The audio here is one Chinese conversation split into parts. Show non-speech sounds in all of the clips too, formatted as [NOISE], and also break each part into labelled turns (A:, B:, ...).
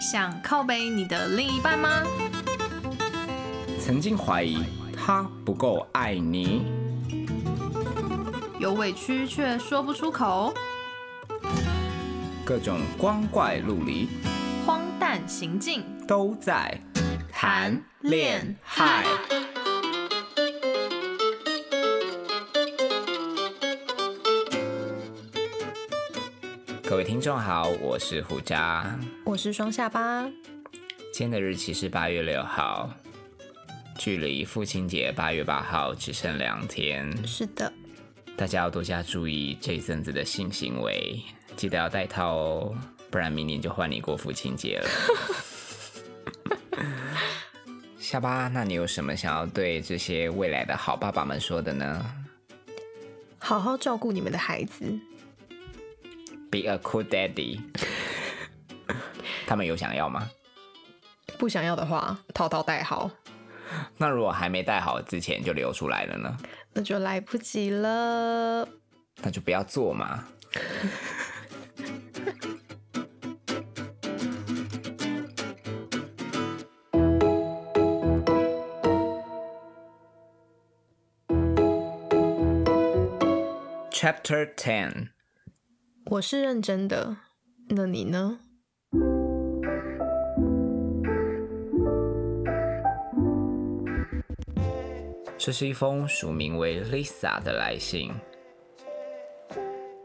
A: 想靠背你的另一半吗？
B: 曾经怀疑他不够爱你，
A: 有委屈却说不出口，
B: 各种光怪陆离
A: 荒诞行径，
B: 都在谈恋爱。位听众好，我是胡渣，
A: 我是双下巴。
B: 今天的日期是八月六号，距离父亲节八月八号只剩两天。
A: 是的，
B: 大家要多加注意这一阵子的性行为，记得要戴套哦，不然明年就换你过父亲节了。[LAUGHS] 下巴，那你有什么想要对这些未来的好爸爸们说的呢？
A: 好好照顾你们的孩子。
B: Be a cool daddy。他们有想要吗？
A: 不想要的话，套套戴好，
B: 那如果还没戴好之前就流出来了呢？
A: 那就来不及了。
B: 那就不要做嘛。Chapter Ten。
A: 我是认真的，那你呢？
B: 这是一封署名为 Lisa 的来信。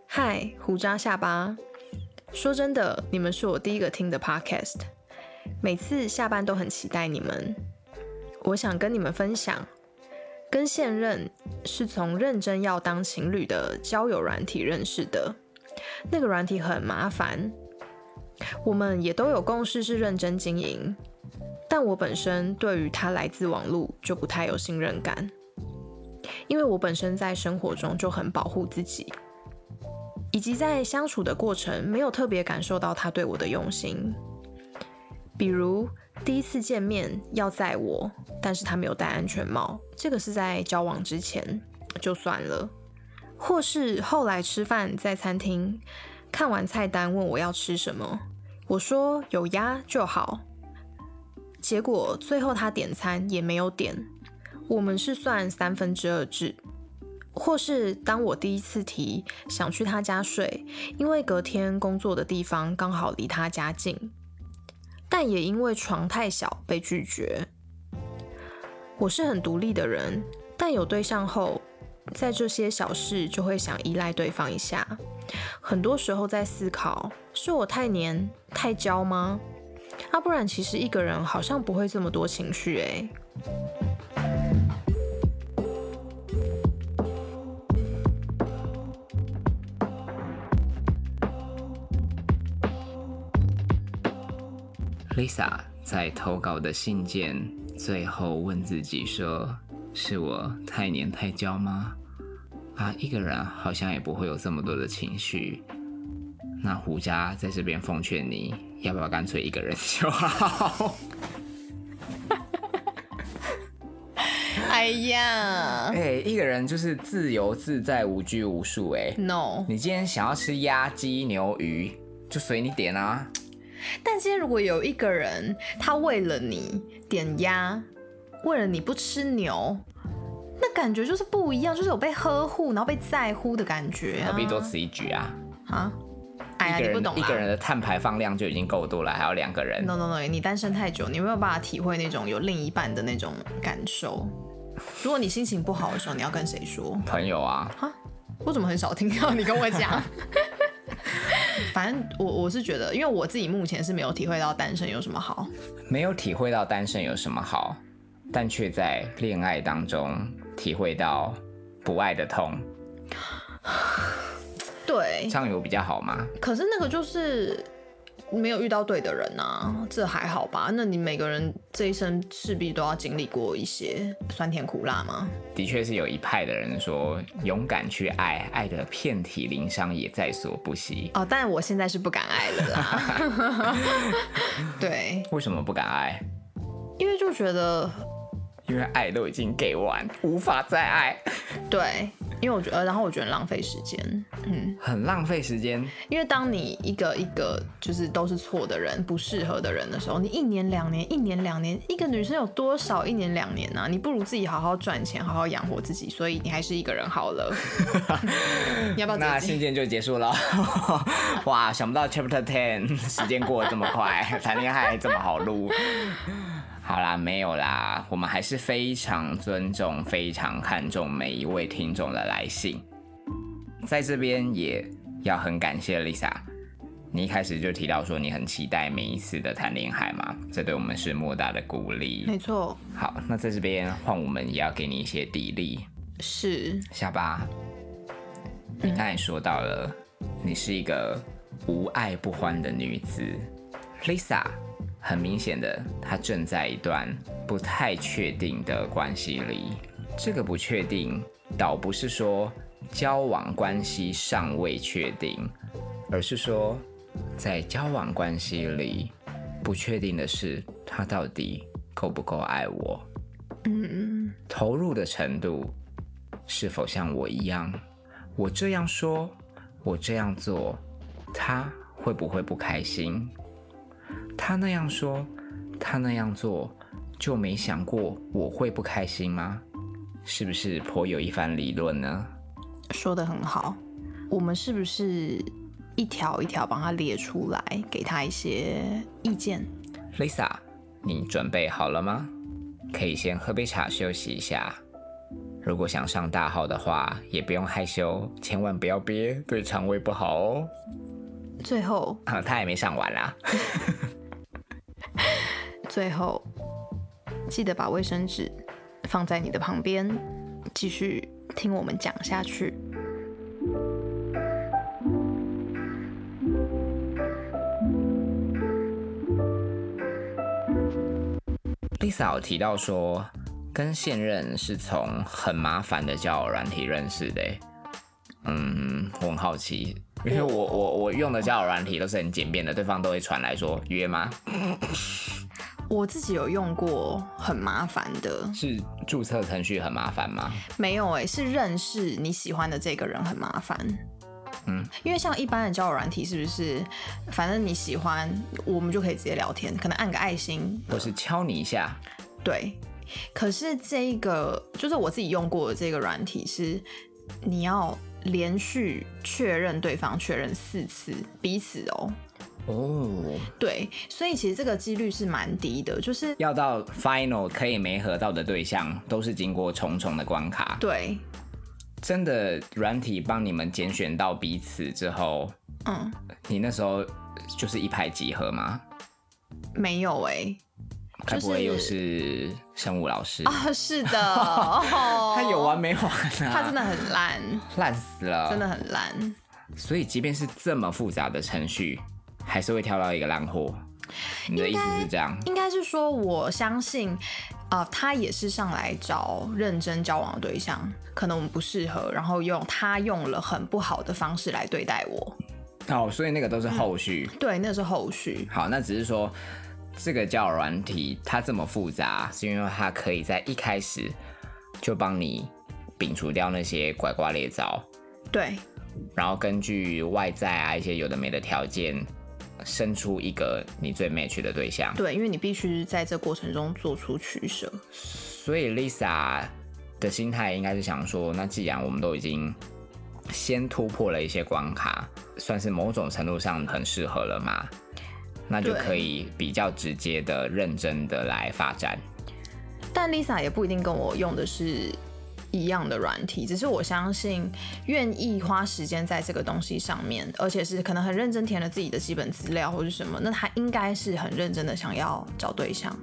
A: 嗨，胡渣下巴。说真的，你们是我第一个听的 podcast，每次下班都很期待你们。我想跟你们分享，跟现任是从认真要当情侣的交友软体认识的。那个软体很麻烦，我们也都有共识是认真经营，但我本身对于它来自网络就不太有信任感，因为我本身在生活中就很保护自己，以及在相处的过程没有特别感受到他对我的用心，比如第一次见面要载我，但是他没有戴安全帽，这个是在交往之前就算了。或是后来吃饭在餐厅，看完菜单问我要吃什么，我说有鸭就好。结果最后他点餐也没有点，我们是算三分之二制。或是当我第一次提想去他家睡，因为隔天工作的地方刚好离他家近，但也因为床太小被拒绝。我是很独立的人，但有对象后。在这些小事就会想依赖对方一下，很多时候在思考，是我太黏太娇吗？啊，不然其实一个人好像不会这么多情绪诶。
B: Lisa 在投稿的信件最后问自己说。是我太黏太娇吗？啊，一个人好像也不会有这么多的情绪。那胡家在这边奉劝你，要不要干脆一个人就好？[LAUGHS]
A: 哎呀，
B: 哎，一个人就是自由自在、无拘无束。哎
A: ，no，
B: 你今天想要吃鸭、鸡、牛、鱼，就随你点啊。
A: 但今天如果有一个人，他为了你点鸭。为了你不吃牛，那感觉就是不一样，就是有被呵护，然后被在乎的感觉、啊。
B: 何必多此一举啊？
A: 啊，哎呀，你不懂
B: 一个人的碳排放量就已经够多了，还有两个人。
A: No No No，你单身太久，你没有办法体会那种有另一半的那种感受。如果你心情不好的时候，你要跟谁说？
B: 朋友啊。
A: 哈，我怎么很少听到你跟我讲？[LAUGHS] 反正我我是觉得，因为我自己目前是没有体会到单身有什么好，
B: 没有体会到单身有什么好。但却在恋爱当中体会到不爱的痛，[SIGHS]
A: 对，
B: 这样有比较好吗？
A: 可是那个就是没有遇到对的人啊，这还好吧？那你每个人这一生势必都要经历过一些酸甜苦辣吗？
B: 的确是有一派的人说，勇敢去爱，爱的遍体鳞伤也在所不惜。
A: 哦，但我现在是不敢爱了啦。[LAUGHS] 对，
B: 为什么不敢爱？
A: 因为就觉得，
B: 因为爱都已经给完，无法再爱。[LAUGHS]
A: 对，因为我觉得，然后我觉得浪费时间，嗯，
B: 很浪费时间。
A: 因为当你一个一个就是都是错的人、不适合的人的时候，你一年两年、一年两年，一个女生有多少一年两年呢、你不如自己好好赚钱，好好养活自己，所以你还是一个人好了。你 [LAUGHS] 要不要
B: 那信件就结束了。[LAUGHS] 哇，想不到 Chapter Ten 时间过得这么快，谈恋爱这么好录。好啦，没有啦，我们还是非常尊重、非常看重每一位听众的来信。在这边也要很感谢 Lisa，你一开始就提到说你很期待每一次的谈恋爱嘛，这对我们是莫大的鼓励。
A: 没错，
B: 好，那在这边换我们也要给你一些砥砺。
A: 是
B: 下巴，你刚才说到了，你是一个无爱不欢的女子，Lisa。很明显的，他正在一段不太确定的关系里。这个不确定，倒不是说交往关系尚未确定，而是说在交往关系里，不确定的是他到底够不够爱我，
A: 嗯，
B: 投入的程度是否像我一样？我这样说，我这样做，他会不会不开心？他那样说，他那样做，就没想过我会不开心吗？是不是颇有一番理论呢
A: 说的很好。我们是不是一条一条帮他列出来，给他一些意见
B: ？？Lisa，你准备好了吗？可以先喝杯茶休息一下。如果想上大号的话，也不用害羞，千万不要憋，对肠胃不好哦。
A: 最后，
B: 啊，他还没上完啦。[LAUGHS]
A: 最后，记得把卫生纸放在你的旁边，继续听我们讲下去。
B: Lisa 有提到说，跟现任是从很麻烦的交友软体认识的。嗯，我很好奇，因为我我我用的交友软体都是很简便的，对方都会传来说约吗？
A: 我自己有用过很麻烦的，
B: 是注册程序很麻烦吗？
A: 没有哎、是认识你喜欢的这个人很麻烦。
B: 嗯，
A: 因为像一般的交友软体，是不是反正你喜欢，我们就可以直接聊天，可能按个爱心，
B: 或是敲你一下？
A: 对。可是这一个就是我自己用过的这个软体是，你要连续确认对方确认四次彼此哦。
B: 哦，
A: 对，所以其实这个几率是蛮低的，就是
B: 要到 final 可以没合到的对象，都是经过重重的关卡。
A: 对，
B: 真的软体帮你们拣选到彼此之后，
A: 嗯，
B: 你那时候就是一拍即合吗？
A: 没有哎、
B: 该不会又是生物老师？
A: 啊，是的，哦 [LAUGHS]
B: 他有完没完啊？
A: 他真的很烂，
B: 烂死了，
A: 真的。很烂。
B: 所以即便是这么复杂的程序，还是会挑到一个烂货。你的意思是这样？
A: 应该是说，我相信，啊，他也是上来找认真交往的对象，可能我们不适合，然后用他用了很不好的方式来对待我。
B: 哦，所以那个都是后续。
A: 对，那是后续。
B: 好，那只是说这个叫软体它这么复杂，是因为它可以在一开始就帮你摒除掉那些拐瓜裂枣，
A: 对，
B: 然后根据外在啊一些有的没的条件，生出一个你最 match 的对象。
A: 对，因为你必须在这过程中做出取舍。
B: 所以 Lisa 的心态应该是想说，那既然我们都已经先突破了一些关卡，算是某种程度上很适合了嘛，那就可以比较直接的、认真的来发展。
A: 但 Lisa 也不一定跟我用的是一样的软体，只是我相信愿意花时间在这个东西上面，而且是可能很认真填了自己的基本资料或者什么，那他应该是很认真的想要找对象。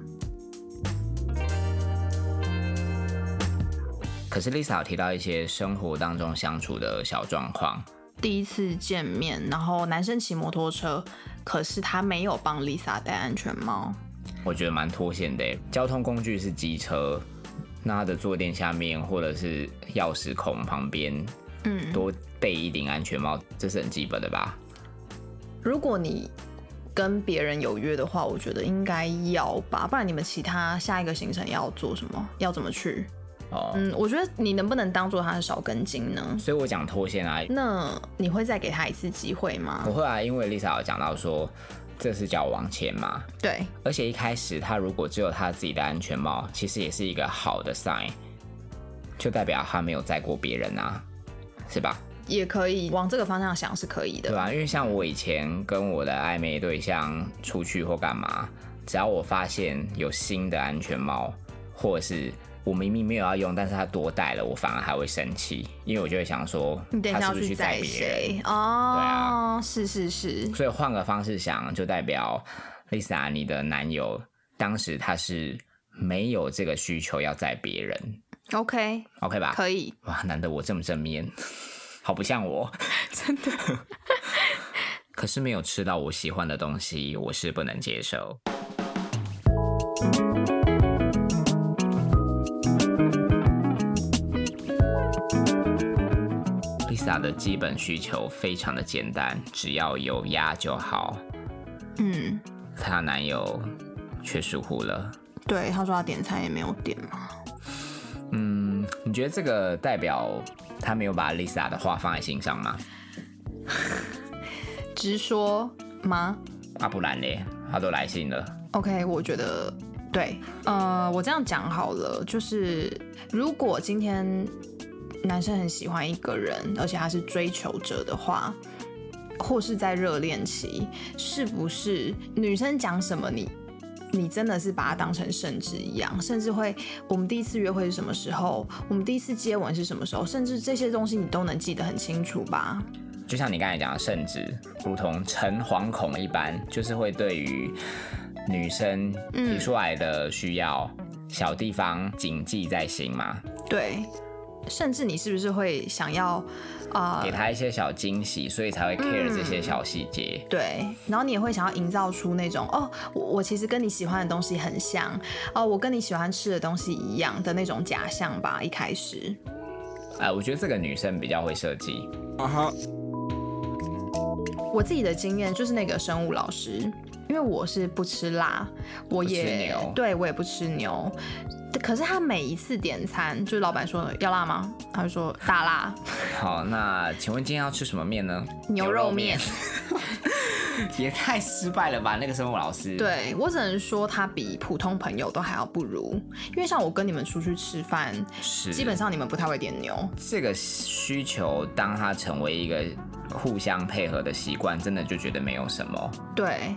B: 可是 Lisa 有提到一些生活当中相处的小状况，
A: 第一次见面，然后男生骑摩托车，可是他没有帮 Lisa 戴安全帽。
B: 我觉得蛮脱线的。交通工具是机车，那他的坐垫下面或者是钥匙孔旁边
A: 嗯，
B: 多备一顶安全帽，这是很基本的吧？
A: 如果你跟别人有约的话，我觉得应该要吧，不然你们其他下一个行程要做什么？要怎么去？
B: 哦，
A: 嗯，我觉得你能不能当做他是少根筋呢？
B: 所以我讲脱线啊，
A: 那你会再给他一次机会吗
B: 我？会啊，因为 Lisa 有讲到说这是叫往前嘛，
A: 对，
B: 而且一开始他如果只有他自己的安全帽，其实也是一个好的 sign，就代表他没有载过别人啊，是吧？
A: 也可以往这个方向想是可以的。
B: 对吧、因为像我以前跟我的暧昧对象出去或干嘛，只要我发现有新的安全帽，或者是我明明没有要用，但是他多带了，我反而还会生气，因为我就会想说，
A: 你等一下要
B: 他是不是去载
A: 载
B: 别人？
A: 谁？哦，
B: 对啊
A: 是是是，
B: 所以换个方式想，就代表 Lisa 你的男友当时他是没有这个需求要载别人 OK，，OK 吧？
A: 可以，
B: 哇，难得我这么正面，[LAUGHS] 好不像我。[LAUGHS]
A: 真的。[LAUGHS]
B: 可是没有吃到我喜欢的东西，我是不能接受。的基本需求非常的简单，只要有鸭就好。
A: 嗯，
B: 她男友却疏忽了。
A: 对，他说他点餐也没有点嘛。
B: 嗯，你觉得这个代表他没有把 Lisa 的话放在心上吗？[LAUGHS]
A: 直说吗
B: 啊，不然嘞，他都来信了。
A: ？OK，我觉得对。呃，我这样讲好了，就是如果今天男生很喜欢一个人，而且他是追求者的话，或是在热恋期，是不是女生讲什么你？你真的是把它当成圣旨一样，甚至会，我们第一次约会是什么时候？我们第一次接吻是什么时候？甚至这些东西你都能记得很清楚吧？
B: 就像你刚才讲的圣旨，如同诚惶恐一般，就是会对于女生提出来的需要、小地方谨记在心嘛，
A: 对，甚至你是不是会想要，啊？
B: 给他一些小惊喜，所以才会 care 这些小细节。
A: 对，然后你也会想要营造出那种哦，我我其实跟你喜欢的东西很像，哦，我跟你喜欢吃的东西一样的那种假象吧。一开始，
B: 哎、我觉得这个女生比较会设计。
A: 我自己的经验就是那个生物老师，因为我是不吃辣，我
B: 不吃
A: 也
B: 牛
A: 对我也不吃牛。可是他每一次点餐，就是老板说要辣吗？他就说大辣
B: 好，那请问今天要吃什么面呢？
A: 牛肉面。[LAUGHS]
B: 也太失败了吧！那个生物老师。，
A: 对我只能说他比普通朋友都还要不如，因为像我跟你们出去吃饭，
B: 是
A: 基本上你们不太会点牛。
B: 这个需求，当他成为一个互相配合的习惯，真的就觉得没有什么。
A: 对，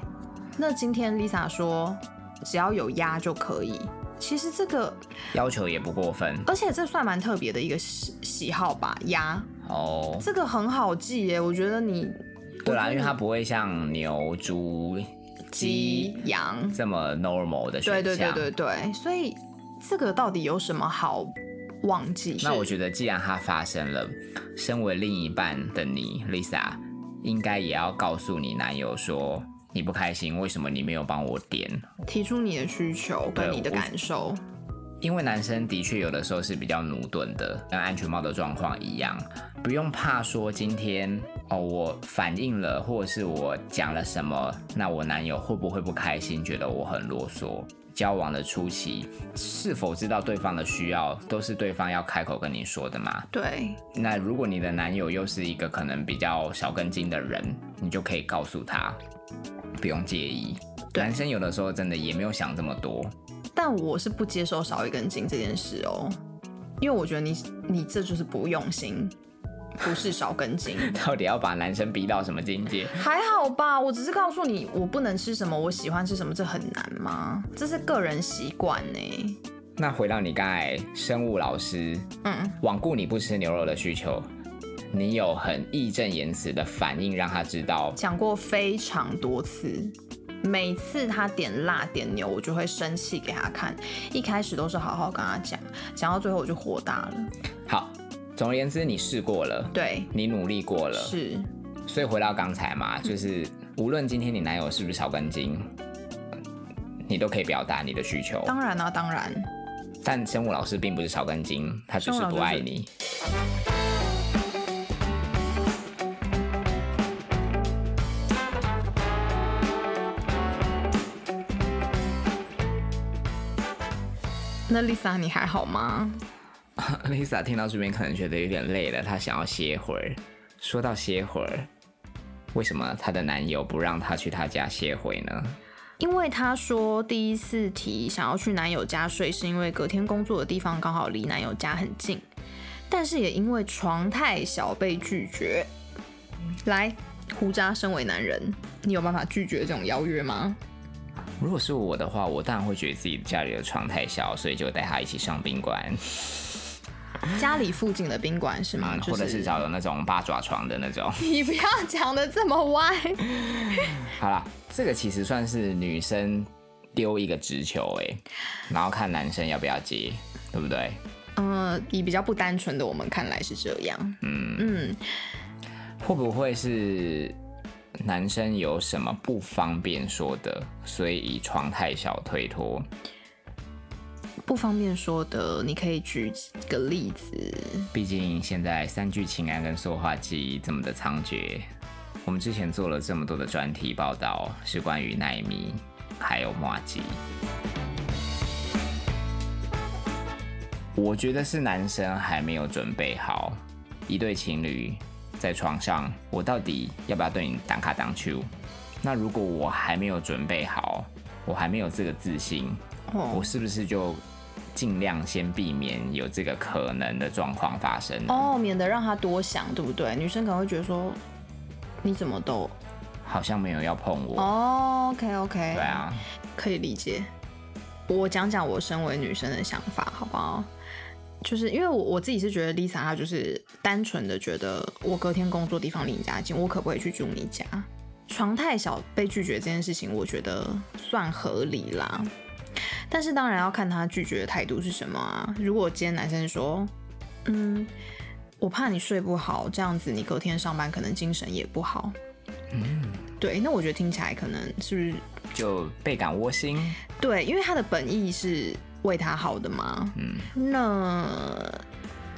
A: 那今天 Lisa 说只要有鸭就可以，其实这个，
B: 要求也不过分
A: 而且这算蛮特别的一个喜喜好吧，鸭
B: 哦。
A: 这个很好记耶，我觉得你
B: 对啦，因为它不会像牛、猪、
A: 鸡、羊，
B: 这么 normal 的选
A: 对
B: 项。
A: 对对对对，所以这个到底有什么好忘记？
B: 那我觉得，既然它发生了，身为另一半的你，Lisa，应该也要告诉你男友说你不开心，为什么你没有帮我点？
A: 提出你的需求跟
B: 对
A: 你的感受，
B: 因为男生的确有的时候是比较驽钝的，跟安全帽的状况一样，不用怕说今天哦我反应了，或者是我讲了什么，那我男友会不会不开心，觉得我很啰嗦？交往的初期，是否知道对方的需要，都是对方要开口跟你说的嘛？
A: 对
B: 那如果你的男友又是一个可能比较少根筋的人，你就可以告诉他，不用介意。男生有的时候真的也没有想这么多，
A: 但我是不接受少一根筋这件事哦，因为我觉得你你这就是不用心，不是少根筋。[LAUGHS]
B: 到底要把男生逼到什么境界？
A: 还好吧，我只是告诉你我不能吃什么，我喜欢吃什么，这很难吗？这是个人习惯呢。
B: 那回到你刚才生物老师
A: 嗯，
B: 罔顾你不吃牛肉的需求，你有很义正言辞的反应，让他知道
A: 讲过非常多次，每次他点辣点牛，我就会生气给他看。一开始都是好好跟他讲，讲到最后我就火大了。
B: 好。总而言之，你试过了，
A: 对，
B: 你努力过了，
A: 是
B: 所以回到刚才嘛，就是无论今天你男友是不是少根筋，你都可以表达你的需求。
A: 当然啊，当然。
B: 但生物老师并不是少根筋，他只是不爱你。
A: 那 Lisa 你还好吗？[LAUGHS]
B: Lisa 听到这边可能觉得有点累了，她想要歇会儿。说到歇会儿，为什么她的男友不让她去她家歇会呢？
A: 因为她说第一次提想要去男友家睡，是因为隔天工作的地方刚好离男友家很近，但是也因为床太小被拒绝。来，胡渣，身为男人，你有办法拒绝这种邀约吗？
B: 如果是我的话，我当然会觉得自己家里的床太小，所以就带他一起上宾馆，
A: 家里附近的宾馆是吗？
B: 或者是找有那种八爪床的那种。[LAUGHS]
A: 你不要讲的这么歪。[LAUGHS]
B: 好了，这个其实算是女生丢一个直球哎，然后看男生要不要接，对不对？
A: 嗯，以比较不单纯的我们看来是这样。嗯嗯，
B: 会不会是？男生有什么不方便说的，所以以床太小推脱。
A: 不方便说的，你可以举个例子。
B: 毕竟现在三聚氰胺跟塑化剂这么的猖獗，我们之前做了这么多的专题报道，是关于奈米还有麻吉。我觉得是男生还没有准备好，一对情侣。在床上，我到底要不要对你挡卡挡球？那如果我还没有准备好，我还没有这个自信，我是不是就尽量先避免有这个可能的状况发生？
A: 哦，免得让他多想，对不对？女生可能会觉得说，你怎么都
B: 好像没有要碰我。
A: 哦，OK OK，
B: 对啊，
A: 可以理解。我讲讲我身为女生的想法，好不好？就是因为我我自己是觉得 Lisa 她就是单纯的觉得我隔天工作地方离你家近，我可不可以去住你家？床太小被拒绝这件事情，我觉得算合理啦。但是当然要看他拒绝的态度是什么啊。如果今天男生说，嗯，我怕你睡不好，这样子你隔天上班可能精神也不好。嗯，对，那我觉得听起来可能是不是
B: 就倍感窝心？
A: 对，因为他的本意是。为他好的嘛？嗯，那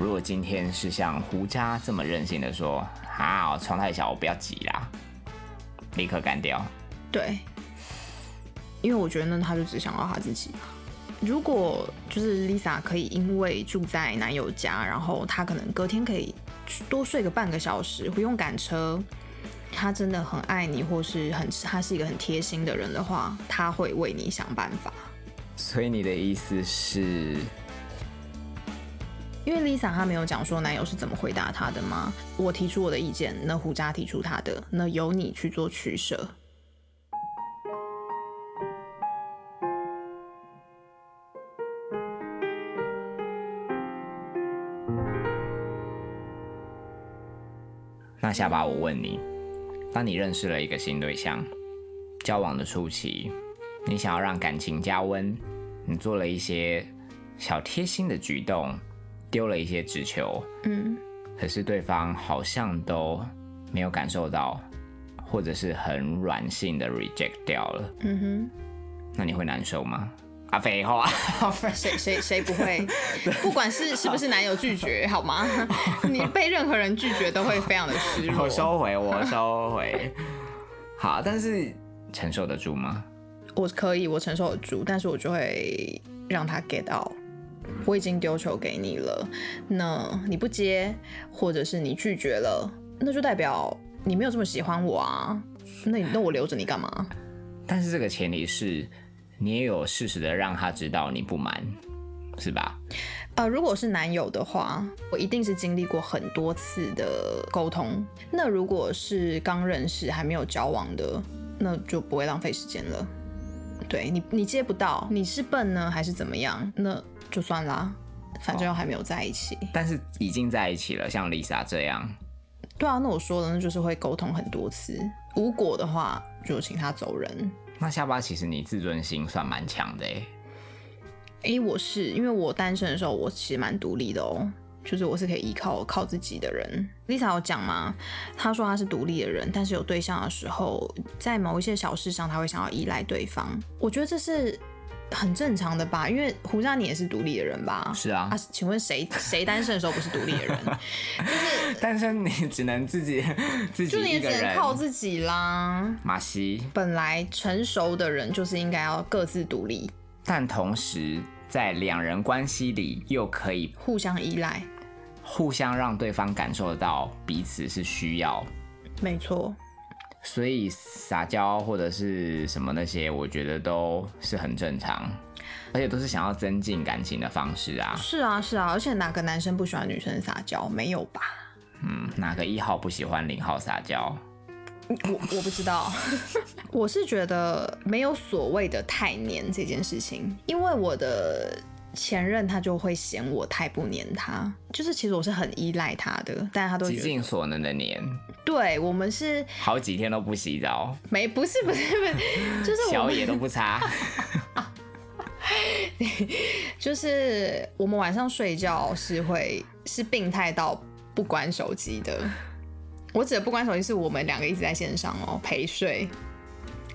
B: 如果今天是像胡家这么任性的说，啊，床太小，我不要挤啦，立刻干掉。
A: 对，因为我觉得呢，他就只想要他自己。如果就是 Lisa 可以因为住在男友家，然后她可能隔天可以多睡个半个小时，不用赶车，她真的很爱你，或是很她是一个很贴心的人的话，她会为你想办法。
B: 所以你的意思是，
A: 因为 Lisa 她没有讲说男友是怎么回答她的吗？我提出我的意见，那胡渣提出他的，那由你去做取舍。
B: 下巴，我问你，当你认识了一个新对象，交往的初期。你想要让感情加温，你做了一些小贴心的举动，丢了一些纸球，嗯，可是对方好像都没有感受到，或者是很软性的 reject 掉了，嗯哼，那你会难受吗？啊，[LAUGHS] 废话，
A: 谁谁谁不会？不管是 [LAUGHS] 是不是男友拒绝，好吗？[LAUGHS] 你被任何人拒绝都会非常的失落。
B: 我收回，我收回。好，但是承受得住吗？
A: 我可以，我承受得住，但是我就会让他 get 到，我已经丢球给你了，那你不接，或者是你拒绝了，那就代表你没有这么喜欢我啊，那你那我留着你干嘛？
B: 但是这个前提是你也有适时的让他知道你不满，是吧？
A: 呃，如果是男友的话，我一定是经历过很多次的沟通。那如果是刚认识还没有交往的，那就不会浪费时间了。对你，你接不到，你是笨呢还是怎么样？那就算啦，反正又还没有在一起。
B: 但是已经在一起了，像 Lisa 这样。
A: 对啊，那我说的那就是会沟通很多次，无果的话就请他走人。
B: 那下巴其实你自尊心算蛮强的诶。
A: 哎，我是因为我单身的时候，我其实蛮独立的哦。就是我是可以依靠靠自己的人，Lisa 有讲吗？她说她是独立的人，但是有对象的时候，在某一些小事上，她会想要依赖对方。我觉得这是很正常的吧，因为胡佳你也是独立的人吧？
B: 是啊。啊，
A: 请问谁谁单身的时候不是独立的人？[LAUGHS] 就是
B: 单身你只能自己 [LAUGHS] 自己一个人
A: 靠自己啦。
B: 马西，
A: 本来成熟的人就是应该要各自独立，
B: 但同时在两人关系里又可以
A: 互相依赖，
B: 互相让对方感受到彼此是需要，
A: 没错。
B: 所以撒娇或者是什么那些，我觉得都是很正常，而且都是想要增进感情的方式啊。
A: 是啊，是啊，而且哪个男生不喜欢女生撒娇？没有吧？
B: 嗯，哪个一号不喜欢零号撒娇？
A: 我我不知道，[LAUGHS] 我是觉得没有所谓的太黏这件事情，因为我的前任他就会嫌我太不黏他，就是其实我是很依赖他的，但他都
B: 极尽所能的黏，
A: 对我们是
B: 好几天都不洗澡，
A: 没不是不是不是，就是
B: 小野都不擦，[LAUGHS]
A: 就是我们晚上睡觉是会是病态到不关手机的。我指的不关手机，是我们两个一直在线上哦，陪睡。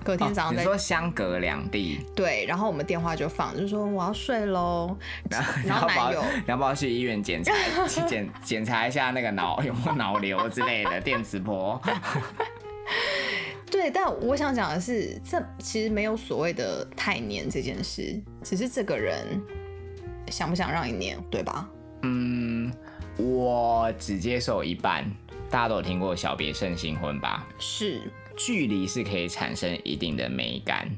A: 隔天早上，
B: 你说相隔两地，
A: 对，然后我们电话就放，就说我要睡喽。然后男友，
B: 要不要去医院检查？去检检查一下那个脑有没有脑瘤之类的电磁波。[LAUGHS]
A: 对，但我想讲的是，这其实没有所谓的太黏这件事，只是这个人想不想让你黏，对吧？
B: 嗯，我只接受一半。大家都有听过“小别胜新婚”吧？
A: 是，
B: 距离是可以产生一定的美感。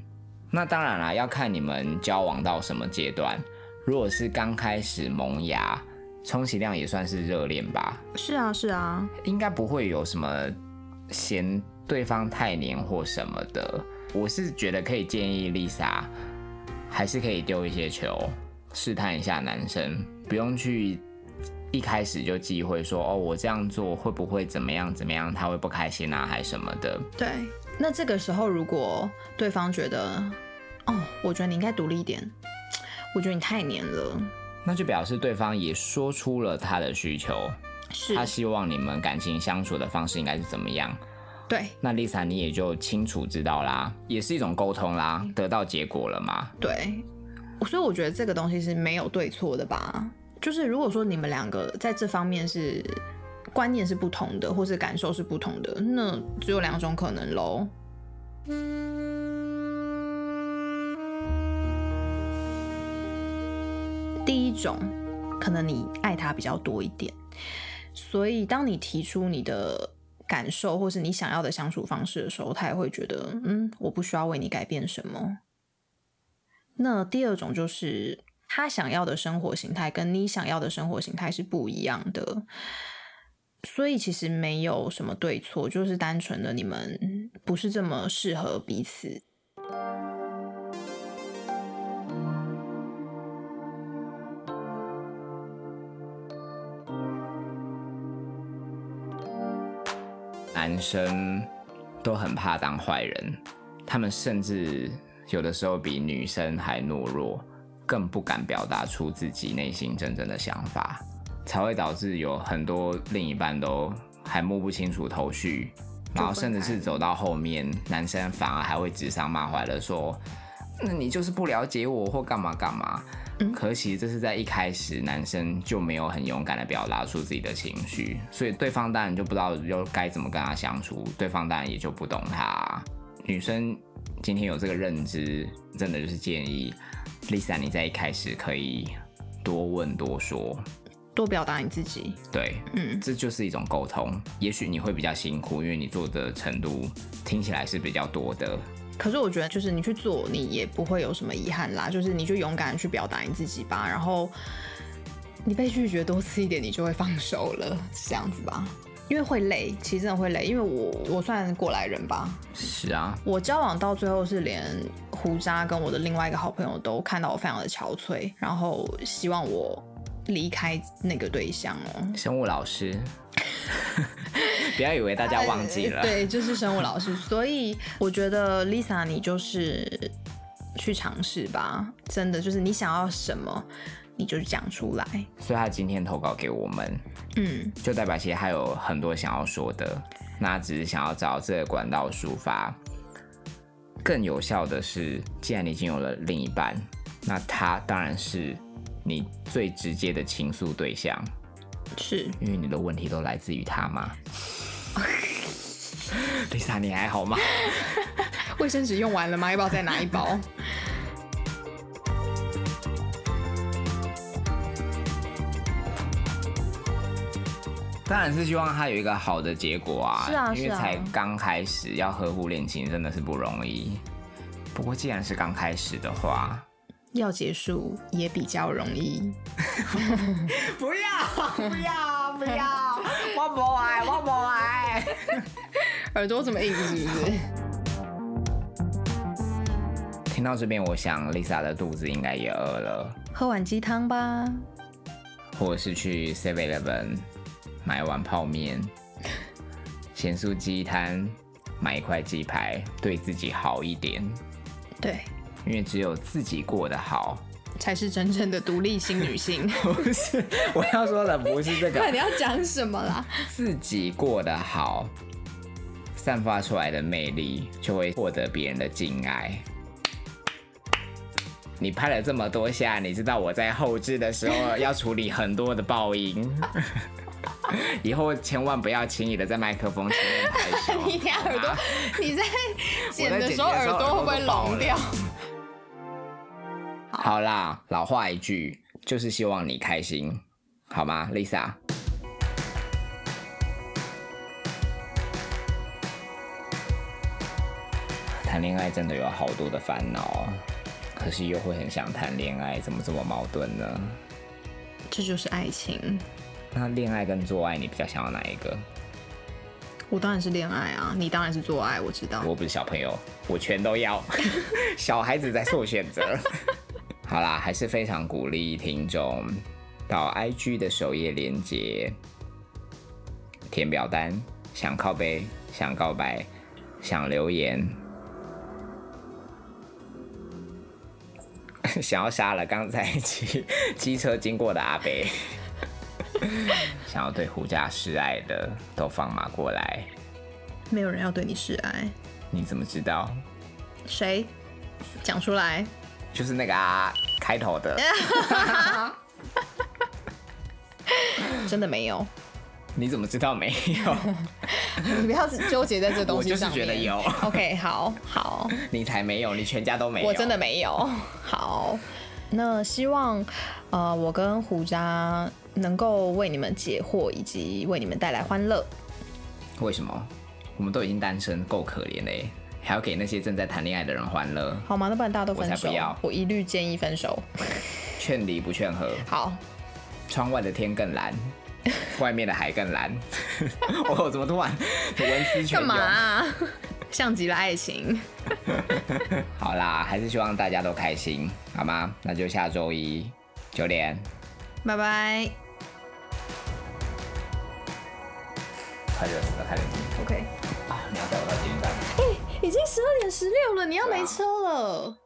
B: 那当然啦，要看你们交往到什么阶段。如果是刚开始萌芽，充其量也算是热恋吧。
A: 是啊，是啊，
B: 应该不会有什么嫌对方太黏或什么的。我是觉得可以建议 Lisa，还是可以丢一些球，试探一下男生，不用去。一开始就忌讳说哦，我这样做会不会怎么样怎么样？他会不开心啊，还什么的？
A: 对。那这个时候，如果对方觉得哦，我觉得你应该独立一点，我觉得你太黏了，
B: 那就表示对方也说出了他的需求，
A: 是
B: 他希望你们感情相处的方式应该是怎么样？
A: 对。
B: 那 Lisa，你也就清楚知道啦，也是一种沟通啦，得到结果了嘛？
A: 对。所以我觉得这个东西是没有对错的吧？就是如果说你们两个在这方面是观念是不同的，或是感受是不同的，那只有两种可能喽。第一种，可能你爱他比较多一点，所以当你提出你的感受或是你想要的相处方式的时候，他也会觉得，嗯，我不需要为你改变什么。那第二种就是。他想要的生活形态跟你想要的生活形态是不一样的，所以其实没有什么对错，就是单纯的你们不是这么适合彼此。
B: 男生都很怕当坏人，他们甚至有的时候比女生还懦弱。更不敢表达出自己内心真正的想法，才会导致有很多另一半都还摸不清楚头绪，然后甚至是走到后面，男生反而还会指桑骂槐的说：“那你就是不了解我或干嘛干嘛。”可其实这是在一开始男生就没有很勇敢的表达出自己的情绪，所以对方当然就不知道又该怎么跟他相处，对方当然也就不懂他。女生今天有这个认知，真的就是建议。Lisa，你在一开始可以多问多说，
A: 多表达你自己。
B: 对，嗯，这就是一种沟通。也许你会比较辛苦，因为你做的程度听起来是比较多的。
A: 可是我觉得，就是你去做，你也不会有什么遗憾啦。就是你就勇敢去表达你自己吧。然后你被拒绝多次一点，你就会放手了，这样子吧。因为会累，其实真的会累。因为我我算过来人吧。
B: 是啊。
A: 我交往到最后是连胡渣跟我的另外一个好朋友都看到我非常的憔悴，然后希望我离开那个对象哦。
B: 生物老师，[LAUGHS] 不要以为大家忘记了。
A: 对，就是生物老师。所以我觉得 Lisa，你就是去尝试吧。真的，就是你想要什么。你就讲出来，
B: 所以他今天投稿给我们，嗯，就代表其实他有很多想要说的，那只是想要找这个管道抒发。更有效的是，既然你已经有了另一半，那他当然是你最直接的倾诉对象，
A: 是
B: 因为你的问题都来自于他吗？[LAUGHS] Lisa，你还好吗？
A: 卫生纸用完了吗？要不要再拿一包？
B: 当然是希望他有一个好的结果啊，因为才刚开始要呵护恋情真的是不容易。不过既然是刚开始的话，
A: 要结束也比较容易。[LAUGHS]
B: 不要不要不要，我不爱我不爱。[LAUGHS]
A: 耳朵怎么硬是不是？
B: 听到这边，我想 Lisa 的肚子应该也饿了，
A: 喝碗鸡汤吧。
B: 或者是去 Seven Eleven 买碗泡面，[LAUGHS] 咸酥鸡摊买一块鸡排，对自己好一点，
A: 对，
B: 因为只有自己过得好。
A: 才是真正的独立型女性。[LAUGHS]
B: 不是，我要说的不是这个，[LAUGHS]
A: 你要讲什么啦？
B: 自己过得好，散发出来的魅力就会获得别人的敬爱。你拍了这么多下，你知道我在后置的时候要处理很多的爆音，[LAUGHS] 以后千万不要轻易的在麦克风前面拍手。[LAUGHS]
A: 你等下耳朵，你在剪的时候
B: 我在剪的时候
A: 耳朵会不会聋掉？[LAUGHS]
B: 好啦，老话一句，就是希望你开心，好吗，Lisa？谈恋爱真的有好多的烦恼，可是又会很想谈恋爱，怎么这么矛盾呢？
A: 这就是爱情。
B: 那恋爱跟做爱，你比较想要哪一个？
A: 我当然是恋爱啊，你当然是做爱，我知道。
B: 我不是小朋友，我全都要。[LAUGHS] 小孩子在做选择。[LAUGHS] 好啦，还是非常鼓励听众到 IG 的首页连接填表单，想靠背、想告白、想留言，[LAUGHS] 想要杀了刚才骑机车经过的阿北，[LAUGHS] 想要对胡家示爱的都放马过来。
A: 没有人要对你示爱，
B: 你怎么知道？
A: 谁？讲出来。
B: 就是那个啊，开头的，[LAUGHS]
A: 真的没有，
B: 你怎么知道没有？[LAUGHS]
A: 你不要纠结在这东西
B: 我就是
A: 上。
B: 觉得有
A: OK，好好，
B: 你才没有，你全家都没有。
A: 我真的没有。好，那希望呃，我跟胡渣能够为你们解惑，以及为你们带来欢乐。
B: 为什么？我们都已经单身够可怜嘞，还要给那些正在谈恋爱的人欢乐，
A: 好吗？那不然大家都分手。
B: 我才不要
A: 我一律建议分手。[LAUGHS]
B: 劝离不劝和。
A: 好，
B: 窗外的天更蓝，外面的海更蓝。[LAUGHS] 我怎么突然文思泉涌？
A: 干嘛、啊？像极了爱情。[LAUGHS]
B: 好啦，还是希望大家都开心，好吗？那就下周一九点，
A: 拜拜。
B: 快热死了，快热死了
A: OK，
B: 啊！你要带我到捷运站吗？
A: 已经十二点十六了，你要没车了。